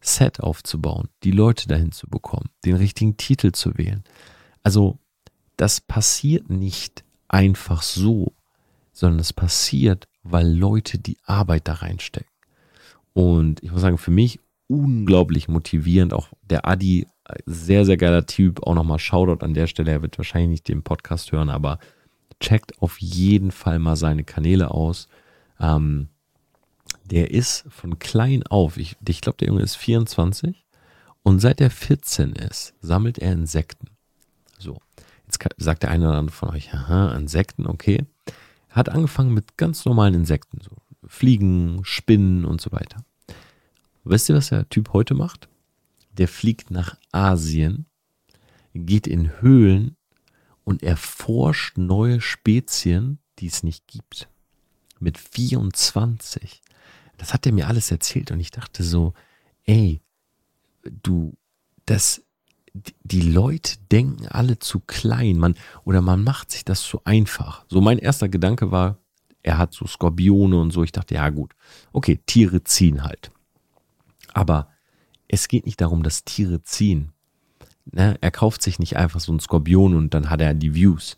Set aufzubauen, die Leute dahin zu bekommen, den richtigen Titel zu wählen. Also, das passiert nicht einfach so, sondern es passiert, weil Leute die Arbeit da reinstecken. Und ich muss sagen, für mich unglaublich motivierend. Auch der Adi, sehr, sehr geiler Typ. Auch nochmal Shoutout an der Stelle. Er wird wahrscheinlich nicht den Podcast hören, aber checkt auf jeden Fall mal seine Kanäle aus. Ähm, der ist von klein auf, ich, ich glaube, der Junge ist 24 und seit er 14 ist, sammelt er Insekten. So. Jetzt sagt der eine oder andere von euch, aha, Insekten, okay. Hat angefangen mit ganz normalen Insekten, so Fliegen, Spinnen und so weiter. Wisst ihr, was der Typ heute macht? Der fliegt nach Asien, geht in Höhlen und erforscht neue Spezien, die es nicht gibt. Mit 24. Das hat er mir alles erzählt und ich dachte so, ey, du, das, die Leute denken alle zu klein, man, oder man macht sich das zu einfach. So mein erster Gedanke war, er hat so Skorpione und so. Ich dachte, ja gut, okay, Tiere ziehen halt. Aber es geht nicht darum, dass Tiere ziehen. Ne? Er kauft sich nicht einfach so einen Skorpion und dann hat er die Views.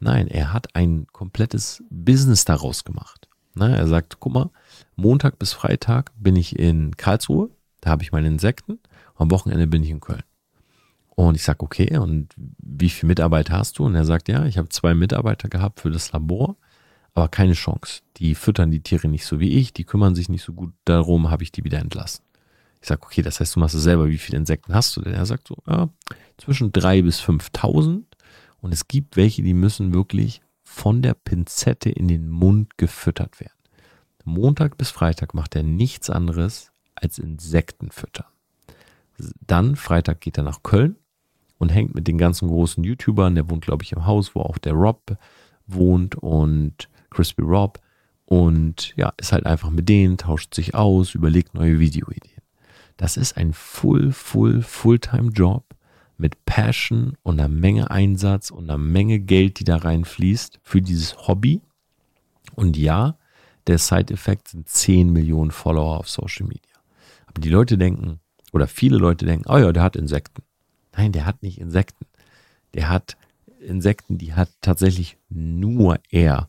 Nein, er hat ein komplettes Business daraus gemacht. Ne? Er sagt, guck mal, Montag bis Freitag bin ich in Karlsruhe, da habe ich meine Insekten, am Wochenende bin ich in Köln. Und ich sage, okay, und wie viele Mitarbeiter hast du? Und er sagt, ja, ich habe zwei Mitarbeiter gehabt für das Labor, aber keine Chance. Die füttern die Tiere nicht so wie ich, die kümmern sich nicht so gut darum, habe ich die wieder entlassen. Ich sage, okay, das heißt, du machst es selber, wie viele Insekten hast du denn? Er sagt so, ja, zwischen drei bis 5.000 und es gibt welche, die müssen wirklich von der Pinzette in den Mund gefüttert werden. Montag bis Freitag macht er nichts anderes als Insekten füttern. Dann Freitag geht er nach Köln und hängt mit den ganzen großen YouTubern. Der wohnt, glaube ich, im Haus, wo auch der Rob wohnt und Crispy Rob. Und ja, ist halt einfach mit denen, tauscht sich aus, überlegt neue Videoideen. Das ist ein Full, Full, Fulltime-Job mit Passion und einer Menge Einsatz und einer Menge Geld, die da reinfließt für dieses Hobby. Und ja, der Side-Effekt sind 10 Millionen Follower auf Social Media. Aber die Leute denken, oder viele Leute denken, oh ja, der hat Insekten. Nein, der hat nicht Insekten. Der hat Insekten, die hat tatsächlich nur er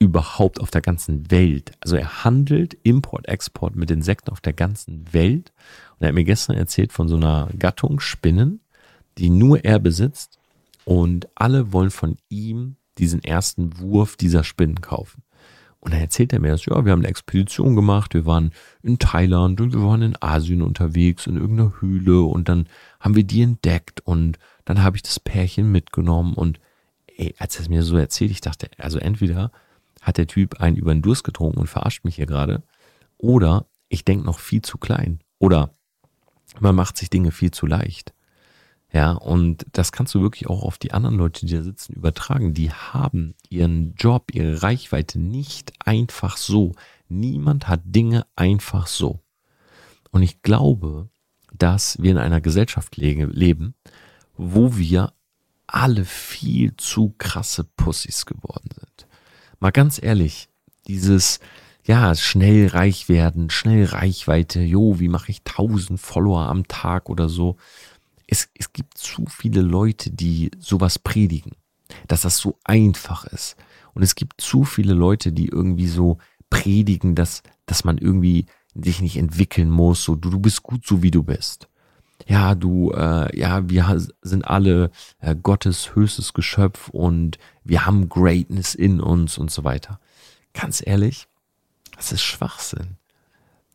überhaupt auf der ganzen Welt. Also er handelt Import, Export mit Insekten auf der ganzen Welt. Und er hat mir gestern erzählt von so einer Gattung Spinnen, die nur er besitzt. Und alle wollen von ihm diesen ersten Wurf dieser Spinnen kaufen. Und dann erzählt er mir das, ja, wir haben eine Expedition gemacht, wir waren in Thailand und wir waren in Asien unterwegs, in irgendeiner Höhle und dann haben wir die entdeckt und dann habe ich das Pärchen mitgenommen und ey, als er es mir so erzählt, ich dachte, also entweder hat der Typ einen über den Durst getrunken und verarscht mich hier gerade. Oder ich denke noch viel zu klein. Oder man macht sich Dinge viel zu leicht. Ja, und das kannst du wirklich auch auf die anderen Leute, die da sitzen, übertragen. Die haben ihren Job, ihre Reichweite nicht einfach so. Niemand hat Dinge einfach so. Und ich glaube, dass wir in einer Gesellschaft leben, wo wir alle viel zu krasse Pussys geworden sind mal ganz ehrlich, dieses, ja, schnell reich werden, schnell Reichweite, jo, wie mache ich tausend Follower am Tag oder so. Es, es gibt zu viele Leute, die sowas predigen, dass das so einfach ist. Und es gibt zu viele Leute, die irgendwie so predigen, dass, dass man irgendwie sich nicht entwickeln muss, so du, du bist gut so wie du bist ja, du, äh, ja, wir sind alle äh, Gottes höchstes Geschöpf und wir haben Greatness in uns und so weiter. Ganz ehrlich, das ist Schwachsinn.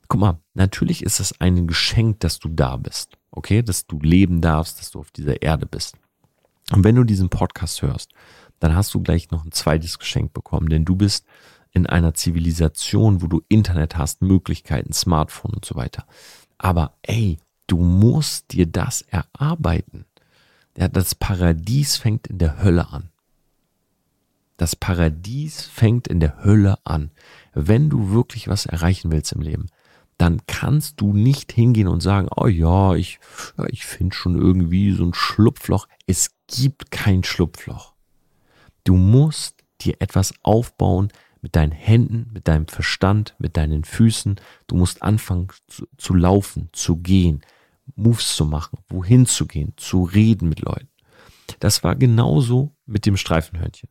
Guck mal, natürlich ist es ein Geschenk, dass du da bist, okay, dass du leben darfst, dass du auf dieser Erde bist. Und wenn du diesen Podcast hörst, dann hast du gleich noch ein zweites Geschenk bekommen, denn du bist in einer Zivilisation, wo du Internet hast, Möglichkeiten, Smartphone und so weiter. Aber ey, Du musst dir das erarbeiten. Ja, das Paradies fängt in der Hölle an. Das Paradies fängt in der Hölle an. Wenn du wirklich was erreichen willst im Leben, dann kannst du nicht hingehen und sagen, oh ja, ich, ja, ich finde schon irgendwie so ein Schlupfloch. Es gibt kein Schlupfloch. Du musst dir etwas aufbauen, mit deinen Händen, mit deinem Verstand, mit deinen Füßen. Du musst anfangen zu, zu laufen, zu gehen, Moves zu machen, wohin zu gehen, zu reden mit Leuten. Das war genauso mit dem Streifenhörnchen.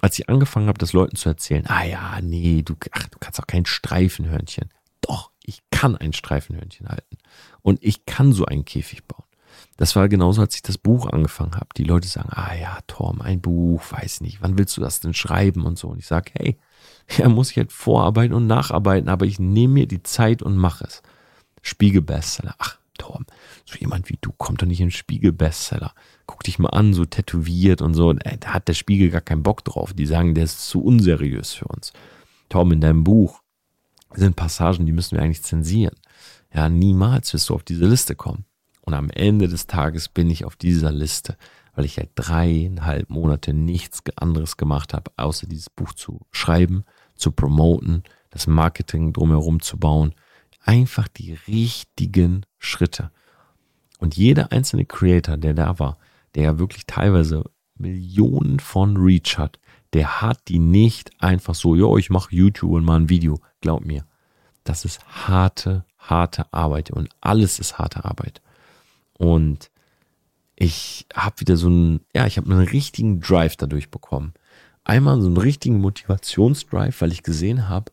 Als ich angefangen habe, das Leuten zu erzählen, ah ja, nee, du, ach, du kannst auch kein Streifenhörnchen. Doch, ich kann ein Streifenhörnchen halten. Und ich kann so einen Käfig bauen. Das war genauso, als ich das Buch angefangen habe. Die Leute sagen, ah ja, Tom, ein Buch, weiß nicht, wann willst du das denn schreiben und so. Und ich sage, hey, (laughs) ja, muss ich halt vorarbeiten und nacharbeiten, aber ich nehme mir die Zeit und mache es. Spiegel-Bestseller, ach, Torben, so jemand wie du kommt doch nicht in Spiegel-Bestseller. Guck dich mal an, so tätowiert und so. Äh, da hat der Spiegel gar keinen Bock drauf. Die sagen, der ist zu unseriös für uns. Torben, in deinem Buch sind Passagen, die müssen wir eigentlich zensieren. Ja, niemals wirst du auf diese Liste kommen. Und am Ende des Tages bin ich auf dieser Liste, weil ich ja dreieinhalb Monate nichts anderes gemacht habe, außer dieses Buch zu schreiben, zu promoten, das Marketing drumherum zu bauen einfach die richtigen Schritte. Und jeder einzelne Creator, der da war, der ja wirklich teilweise Millionen von Reach hat, der hat die nicht einfach so, ja, ich mache YouTube und mal ein Video. Glaub mir, das ist harte, harte Arbeit und alles ist harte Arbeit. Und ich habe wieder so einen, ja, ich habe einen richtigen Drive dadurch bekommen. Einmal so einen richtigen Motivationsdrive, weil ich gesehen habe,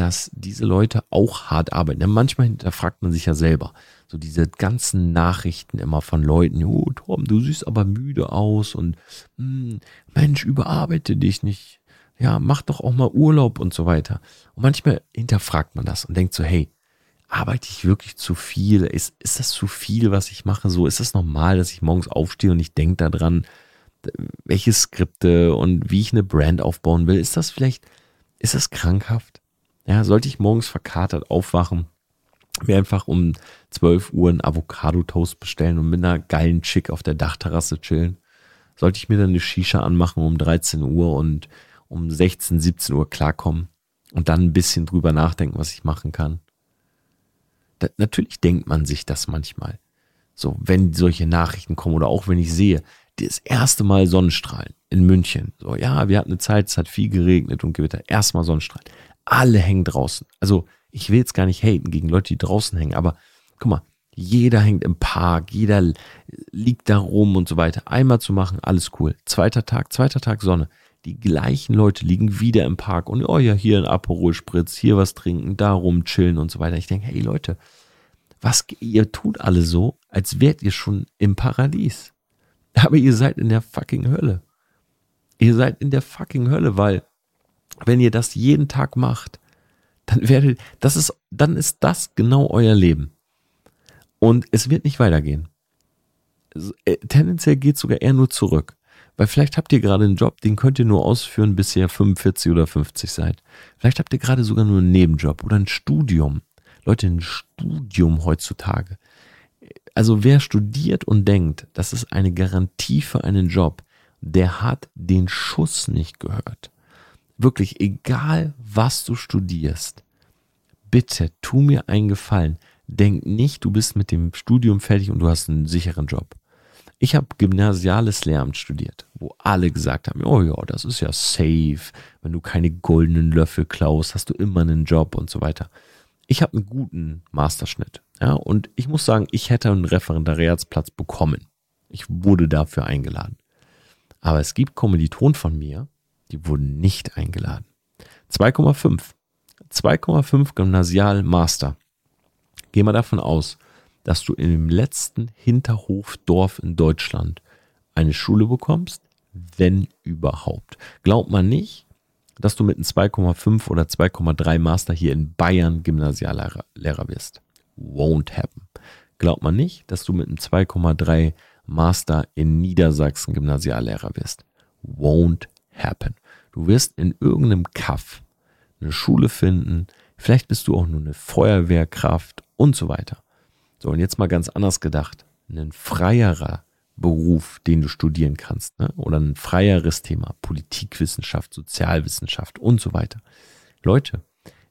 dass diese Leute auch hart arbeiten. Ja, manchmal hinterfragt man sich ja selber. So diese ganzen Nachrichten immer von Leuten, oh Tom, du siehst aber müde aus und hm, Mensch, überarbeite dich nicht. Ja, mach doch auch mal Urlaub und so weiter. Und manchmal hinterfragt man das und denkt so, hey, arbeite ich wirklich zu viel? Ist, ist das zu viel, was ich mache? So, ist das normal, dass ich morgens aufstehe und ich denke daran, welche Skripte und wie ich eine Brand aufbauen will? Ist das vielleicht, ist das krankhaft? Ja, sollte ich morgens verkatert aufwachen mir einfach um 12 Uhr einen Avocado-Toast bestellen und mit einer geilen Chick auf der Dachterrasse chillen? Sollte ich mir dann eine Shisha anmachen um 13 Uhr und um 16, 17 Uhr klarkommen und dann ein bisschen drüber nachdenken, was ich machen kann? Da, natürlich denkt man sich das manchmal. So, wenn solche Nachrichten kommen oder auch wenn ich sehe, das erste Mal Sonnenstrahlen in München. So, ja, wir hatten eine Zeit, es hat viel geregnet und Gewitter. Erstmal Sonnenstrahlen. Alle hängen draußen. Also, ich will jetzt gar nicht haten gegen Leute, die draußen hängen, aber guck mal, jeder hängt im Park, jeder liegt da rum und so weiter. Einmal zu machen, alles cool. Zweiter Tag, zweiter Tag Sonne. Die gleichen Leute liegen wieder im Park und oh ja, hier ein Aperol Spritz, hier was trinken, da rum chillen und so weiter. Ich denke, hey Leute, was ihr tut alle so, als wärt ihr schon im Paradies. Aber ihr seid in der fucking Hölle. Ihr seid in der fucking Hölle, weil wenn ihr das jeden Tag macht, dann werdet, das ist, dann ist das genau euer Leben. Und es wird nicht weitergehen. Äh, tendenziell geht sogar eher nur zurück. Weil vielleicht habt ihr gerade einen Job, den könnt ihr nur ausführen, bis ihr 45 oder 50 seid. Vielleicht habt ihr gerade sogar nur einen Nebenjob oder ein Studium. Leute, ein Studium heutzutage. Also wer studiert und denkt, das ist eine Garantie für einen Job, der hat den Schuss nicht gehört. Wirklich, egal was du studierst, bitte tu mir einen Gefallen. Denk nicht, du bist mit dem Studium fertig und du hast einen sicheren Job. Ich habe gymnasiales Lehramt studiert, wo alle gesagt haben, oh ja, das ist ja safe. Wenn du keine goldenen Löffel klaust, hast du immer einen Job und so weiter. Ich habe einen guten Masterschnitt. Ja, und ich muss sagen, ich hätte einen Referendariatsplatz bekommen. Ich wurde dafür eingeladen. Aber es gibt Kommilitonen von mir, die wurden nicht eingeladen. 2,5. 2,5 Gymnasial Master. Geh mal davon aus, dass du dem letzten Hinterhofdorf in Deutschland eine Schule bekommst, wenn überhaupt. Glaubt man nicht, dass du mit einem 2,5 oder 2,3 Master hier in Bayern Gymnasiallehrer Lehrer wirst. Won't happen. Glaubt man nicht, dass du mit einem 2,3 Master in Niedersachsen Gymnasiallehrer wirst. Won't happen. Du wirst in irgendeinem Kaff eine Schule finden, vielleicht bist du auch nur eine Feuerwehrkraft und so weiter. So, und jetzt mal ganz anders gedacht. Ein freierer Beruf, den du studieren kannst, ne? oder ein freieres Thema, Politikwissenschaft, Sozialwissenschaft und so weiter. Leute,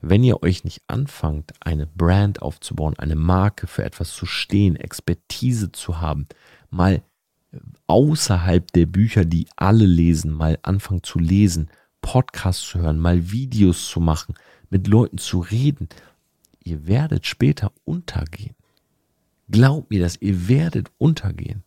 wenn ihr euch nicht anfangt, eine Brand aufzubauen, eine Marke für etwas zu stehen, Expertise zu haben, mal außerhalb der Bücher, die alle lesen, mal anfangen zu lesen, Podcasts zu hören, mal Videos zu machen, mit Leuten zu reden, ihr werdet später untergehen. Glaubt mir das, ihr werdet untergehen.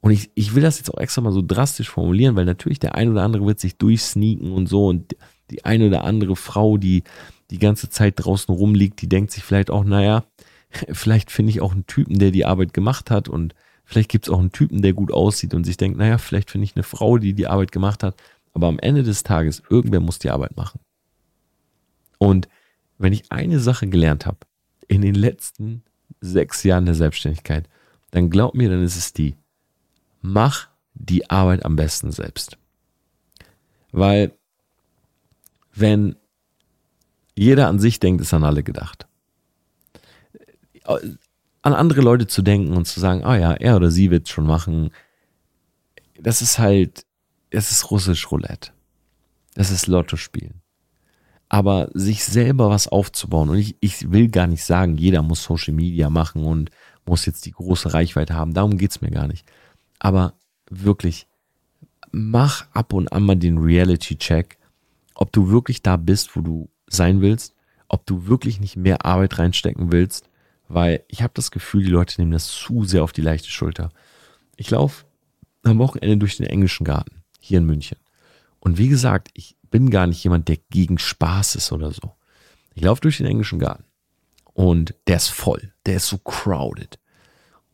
Und ich, ich will das jetzt auch extra mal so drastisch formulieren, weil natürlich der ein oder andere wird sich durchsneaken und so und die eine oder andere Frau, die die ganze Zeit draußen rumliegt, die denkt sich vielleicht auch, naja, (laughs) vielleicht finde ich auch einen Typen, der die Arbeit gemacht hat und vielleicht gibt es auch einen Typen, der gut aussieht und sich denkt, naja, vielleicht finde ich eine Frau, die die Arbeit gemacht hat. Aber am Ende des Tages, irgendwer muss die Arbeit machen. Und wenn ich eine Sache gelernt habe in den letzten sechs Jahren der Selbstständigkeit, dann glaub mir, dann ist es die, mach die Arbeit am besten selbst. Weil wenn jeder an sich denkt, ist an alle gedacht. An andere Leute zu denken und zu sagen, ah oh ja, er oder sie wird schon machen, das ist halt, es ist russisch Roulette. Das ist Lotto spielen. Aber sich selber was aufzubauen, und ich, ich will gar nicht sagen, jeder muss Social Media machen und muss jetzt die große Reichweite haben, darum geht es mir gar nicht. Aber wirklich, mach ab und an mal den Reality-Check, ob du wirklich da bist, wo du sein willst, ob du wirklich nicht mehr Arbeit reinstecken willst, weil ich habe das Gefühl, die Leute nehmen das zu sehr auf die leichte Schulter. Ich laufe am Wochenende durch den englischen Garten hier in München. Und wie gesagt, ich bin gar nicht jemand, der gegen Spaß ist oder so. Ich laufe durch den englischen Garten und der ist voll, der ist so crowded.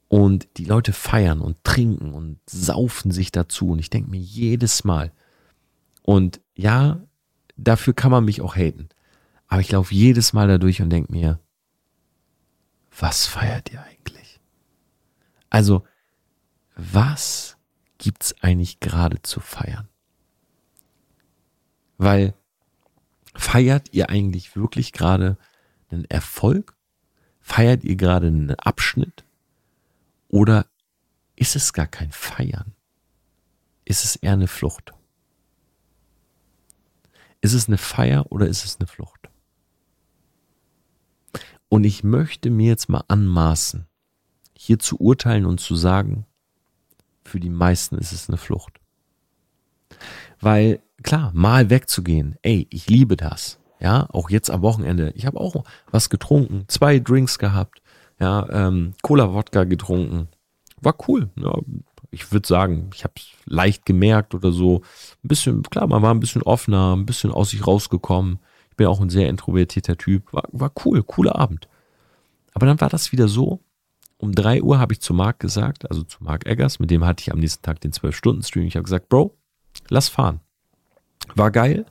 Und die Leute feiern und trinken und saufen sich dazu. Und ich denke mir jedes Mal, und ja, dafür kann man mich auch haten. Aber ich laufe jedes Mal da durch und denke mir, was feiert ihr eigentlich? Also, was gibt's eigentlich gerade zu feiern? Weil feiert ihr eigentlich wirklich gerade einen Erfolg? Feiert ihr gerade einen Abschnitt? Oder ist es gar kein Feiern? Ist es eher eine Flucht? Ist es eine Feier oder ist es eine Flucht? Und ich möchte mir jetzt mal anmaßen, hier zu urteilen und zu sagen, für die meisten ist es eine Flucht. Weil, klar, mal wegzugehen, ey, ich liebe das. Ja, auch jetzt am Wochenende. Ich habe auch was getrunken, zwei Drinks gehabt, ja, ähm, Cola-Wodka getrunken. War cool. Ja, ich würde sagen, ich habe es leicht gemerkt oder so. Ein bisschen, klar, man war ein bisschen offener, ein bisschen aus sich rausgekommen. Bin auch ein sehr introvertierter Typ. War, war cool, cooler Abend. Aber dann war das wieder so. Um drei Uhr habe ich zu Marc gesagt, also zu Marc Eggers, mit dem hatte ich am nächsten Tag den 12-Stunden-Stream. Ich habe gesagt, Bro, lass fahren. War geil.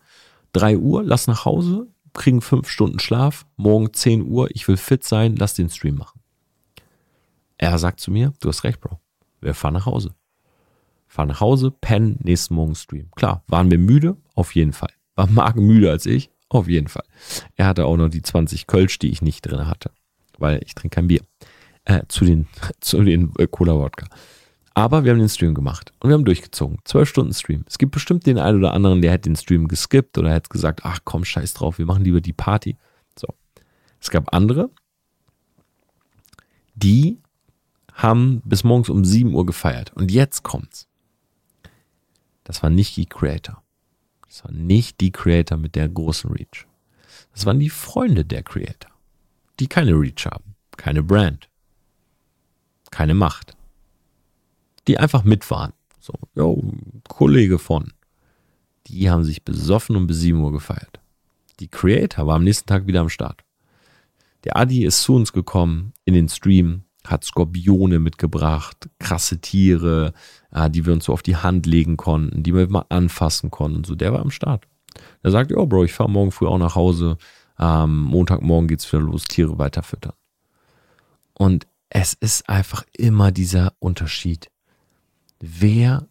Drei Uhr, lass nach Hause, kriegen fünf Stunden Schlaf. Morgen 10 Uhr, ich will fit sein, lass den Stream machen. Er sagt zu mir, du hast recht, Bro. Wir fahren nach Hause. Fahren nach Hause, pennen, nächsten Morgen Stream. Klar, waren wir müde? Auf jeden Fall. War Marc müde als ich? Auf jeden Fall. Er hatte auch noch die 20 Kölsch, die ich nicht drin hatte. Weil ich trinke kein Bier. Äh, zu den, (laughs) zu den äh, Cola-Wodka. Aber wir haben den Stream gemacht und wir haben durchgezogen. Zwölf Stunden Stream. Es gibt bestimmt den einen oder anderen, der hätte den Stream geskippt oder hätte gesagt, ach komm, scheiß drauf, wir machen lieber die Party. So. Es gab andere, die haben bis morgens um 7 Uhr gefeiert. Und jetzt kommt's. Das waren nicht die Creator. Das waren nicht die Creator mit der großen Reach. Das waren die Freunde der Creator, die keine Reach haben, keine Brand, keine Macht, die einfach mit waren. So, yo, Kollege von. Die haben sich besoffen und bis 7 Uhr gefeiert. Die Creator war am nächsten Tag wieder am Start. Der Adi ist zu uns gekommen in den Stream, hat Skorpione mitgebracht, krasse Tiere, äh, die wir uns so auf die Hand legen konnten, die wir mal anfassen konnten. So, der war am Start. Er sagt, oh Bro, ich fahre morgen früh auch nach Hause. Ähm, Montagmorgen geht's wieder los, Tiere weiter füttern. Und es ist einfach immer dieser Unterschied. Wer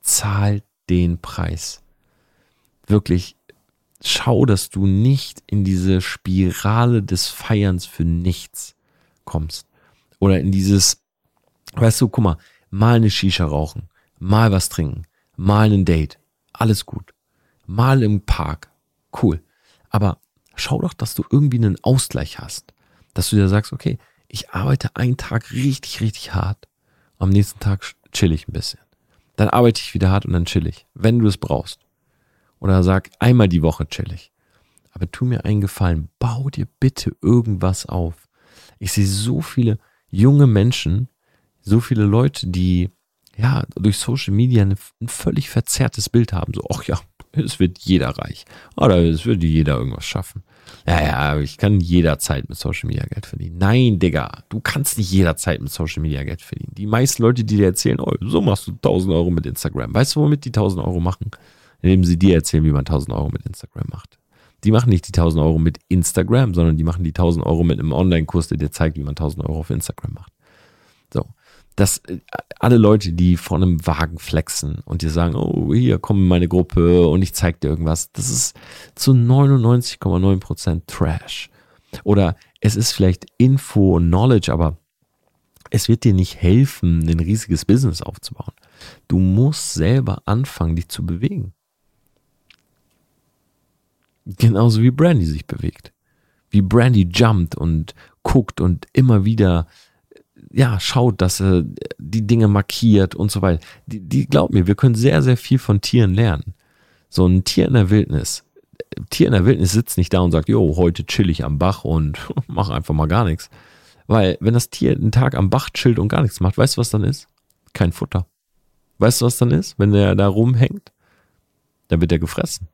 zahlt den Preis? Wirklich, schau, dass du nicht in diese Spirale des Feierns für nichts kommst. Oder in dieses, weißt du, guck mal, mal eine Shisha rauchen, mal was trinken, mal ein Date, alles gut. Mal im Park, cool. Aber schau doch, dass du irgendwie einen Ausgleich hast. Dass du dir sagst, okay, ich arbeite einen Tag richtig, richtig hart. Am nächsten Tag chill ich ein bisschen. Dann arbeite ich wieder hart und dann chill ich, wenn du es brauchst. Oder sag einmal die Woche chill ich. Aber tu mir einen Gefallen, bau dir bitte irgendwas auf. Ich sehe so viele junge Menschen, so viele Leute, die ja durch Social Media ein, ein völlig verzerrtes Bild haben. So, ach ja, es wird jeder reich. Oder es würde jeder irgendwas schaffen. Ja, ja, ich kann jederzeit mit Social Media Geld verdienen. Nein, Digga, du kannst nicht jederzeit mit Social Media Geld verdienen. Die meisten Leute, die dir erzählen, oh, so machst du 1000 Euro mit Instagram. Weißt du, womit die 1000 Euro machen? Indem sie dir erzählen, wie man 1000 Euro mit Instagram macht. Die machen nicht die 1000 Euro mit Instagram, sondern die machen die 1000 Euro mit einem Online-Kurs, der dir zeigt, wie man 1000 Euro auf Instagram macht. So. Das, äh, alle Leute, die vor einem Wagen flexen und dir sagen, oh, hier komm in meine Gruppe und ich zeig dir irgendwas, das ist zu 99,9% Trash. Oder es ist vielleicht Info und Knowledge, aber es wird dir nicht helfen, ein riesiges Business aufzubauen. Du musst selber anfangen, dich zu bewegen. Genauso wie Brandy sich bewegt. Wie Brandy jumpt und guckt und immer wieder ja, schaut, dass er die Dinge markiert und so weiter. Die, die glaubt mir, wir können sehr, sehr viel von Tieren lernen. So ein Tier in der Wildnis. Tier in der Wildnis sitzt nicht da und sagt, jo, heute chill ich am Bach und (laughs) mach einfach mal gar nichts. Weil, wenn das Tier einen Tag am Bach chillt und gar nichts macht, weißt du, was dann ist? Kein Futter. Weißt du, was dann ist, wenn der da rumhängt? Dann wird er gefressen.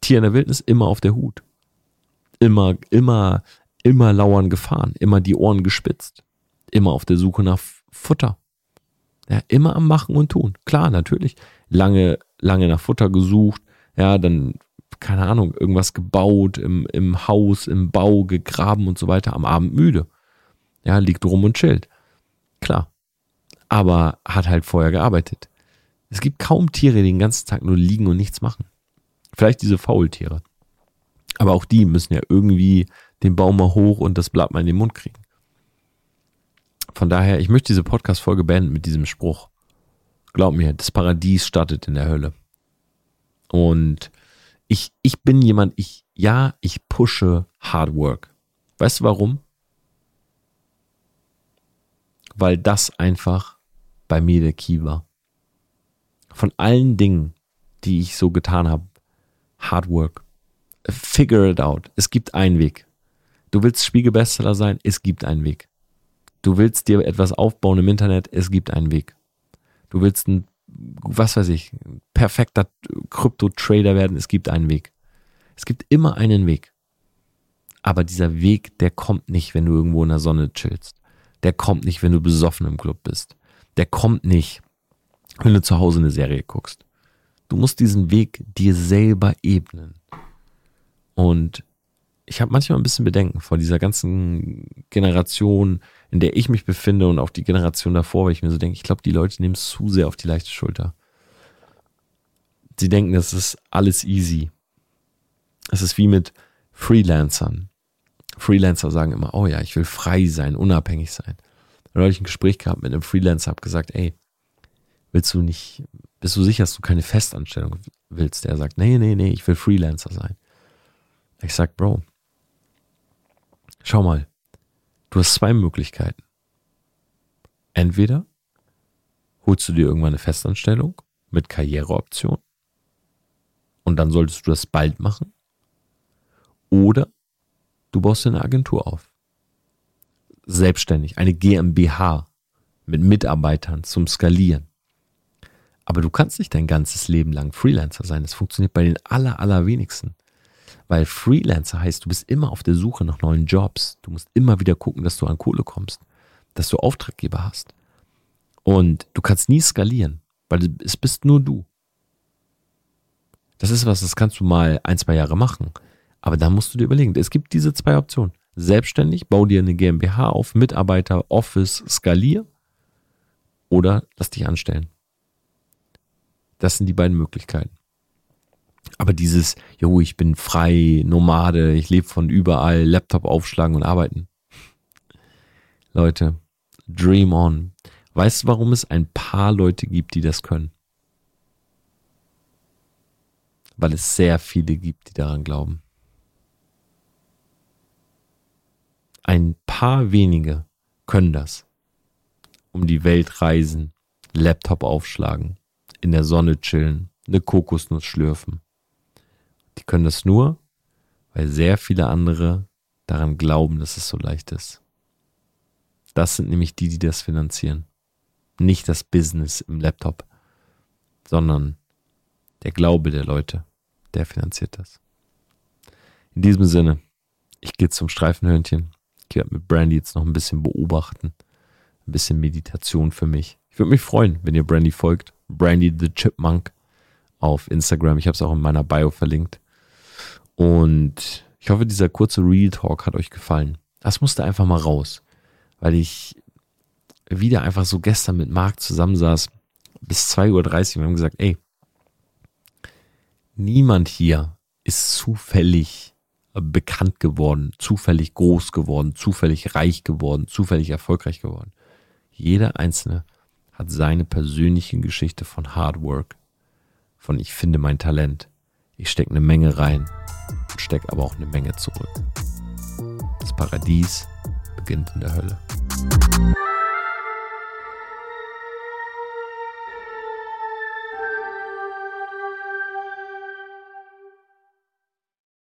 Tier in der Wildnis immer auf der Hut. Immer, immer, immer lauern Gefahren, immer die Ohren gespitzt, immer auf der Suche nach Futter. Ja, immer am Machen und Tun. Klar, natürlich. Lange, lange nach Futter gesucht. Ja, dann, keine Ahnung, irgendwas gebaut, im, im Haus, im Bau gegraben und so weiter. Am Abend müde. Ja, liegt rum und chillt. Klar. Aber hat halt vorher gearbeitet. Es gibt kaum Tiere, die den ganzen Tag nur liegen und nichts machen. Vielleicht diese Faultiere. Aber auch die müssen ja irgendwie den Baum mal hoch und das Blatt mal in den Mund kriegen. Von daher, ich möchte diese Podcast-Folge beenden mit diesem Spruch. Glaub mir, das Paradies startet in der Hölle. Und ich, ich bin jemand, ich, ja, ich pushe Hard Work. Weißt du warum? Weil das einfach bei mir der Key war. Von allen Dingen, die ich so getan habe, Hard Work. Figure it out. Es gibt einen Weg. Du willst Spiegelbestseller sein, es gibt einen Weg. Du willst dir etwas aufbauen im Internet, es gibt einen Weg. Du willst ein, was weiß ich, perfekter Krypto-Trader werden, es gibt einen Weg. Es gibt immer einen Weg. Aber dieser Weg, der kommt nicht, wenn du irgendwo in der Sonne chillst. Der kommt nicht, wenn du besoffen im Club bist. Der kommt nicht, wenn du zu Hause eine Serie guckst. Du musst diesen Weg dir selber ebnen. Und ich habe manchmal ein bisschen Bedenken vor dieser ganzen Generation, in der ich mich befinde und auch die Generation davor, weil ich mir so denke, ich glaube, die Leute nehmen es zu sehr auf die leichte Schulter. Sie denken, das ist alles easy. Es ist wie mit Freelancern. Freelancer sagen immer, oh ja, ich will frei sein, unabhängig sein. Da habe ich ein Gespräch gehabt mit einem Freelancer, habe gesagt, ey, willst du nicht, bist du sicher, dass du keine Festanstellung willst? Der sagt, nee, nee, nee, ich will Freelancer sein. Ich sag, Bro, schau mal, du hast zwei Möglichkeiten. Entweder holst du dir irgendwann eine Festanstellung mit Karriereoption und dann solltest du das bald machen. Oder du baust eine Agentur auf. Selbstständig, eine GmbH mit Mitarbeitern zum Skalieren. Aber du kannst nicht dein ganzes Leben lang Freelancer sein. Das funktioniert bei den aller, allerwenigsten. Weil Freelancer heißt, du bist immer auf der Suche nach neuen Jobs. Du musst immer wieder gucken, dass du an Kohle kommst, dass du Auftraggeber hast. Und du kannst nie skalieren, weil es bist nur du. Das ist was, das kannst du mal ein, zwei Jahre machen. Aber dann musst du dir überlegen, es gibt diese zwei Optionen. Selbstständig, bau dir eine GmbH auf, Mitarbeiter, Office, skalier oder lass dich anstellen. Das sind die beiden Möglichkeiten. Aber dieses, jo, ich bin frei, Nomade, ich lebe von überall, Laptop aufschlagen und arbeiten. Leute, dream on. Weißt du, warum es ein paar Leute gibt, die das können? Weil es sehr viele gibt, die daran glauben. Ein paar wenige können das. Um die Welt reisen, Laptop aufschlagen, in der Sonne chillen, eine Kokosnuss schlürfen. Die können das nur, weil sehr viele andere daran glauben, dass es so leicht ist. Das sind nämlich die, die das finanzieren. Nicht das Business im Laptop, sondern der Glaube der Leute, der finanziert das. In diesem Sinne, ich gehe zum Streifenhörnchen. Ich werde mit Brandy jetzt noch ein bisschen beobachten. Ein bisschen Meditation für mich. Ich würde mich freuen, wenn ihr Brandy folgt. Brandy the Chipmunk auf Instagram. Ich habe es auch in meiner Bio verlinkt. Und ich hoffe, dieser kurze Real Talk hat euch gefallen. Das musste einfach mal raus, weil ich wieder einfach so gestern mit Marc zusammensaß bis 2.30 Uhr und wir haben gesagt, ey, niemand hier ist zufällig bekannt geworden, zufällig groß geworden, zufällig reich geworden, zufällig erfolgreich geworden. Jeder Einzelne hat seine persönliche Geschichte von Hard Work, von ich finde mein Talent. Ich stecke eine Menge rein und stecke aber auch eine Menge zurück. Das Paradies beginnt in der Hölle.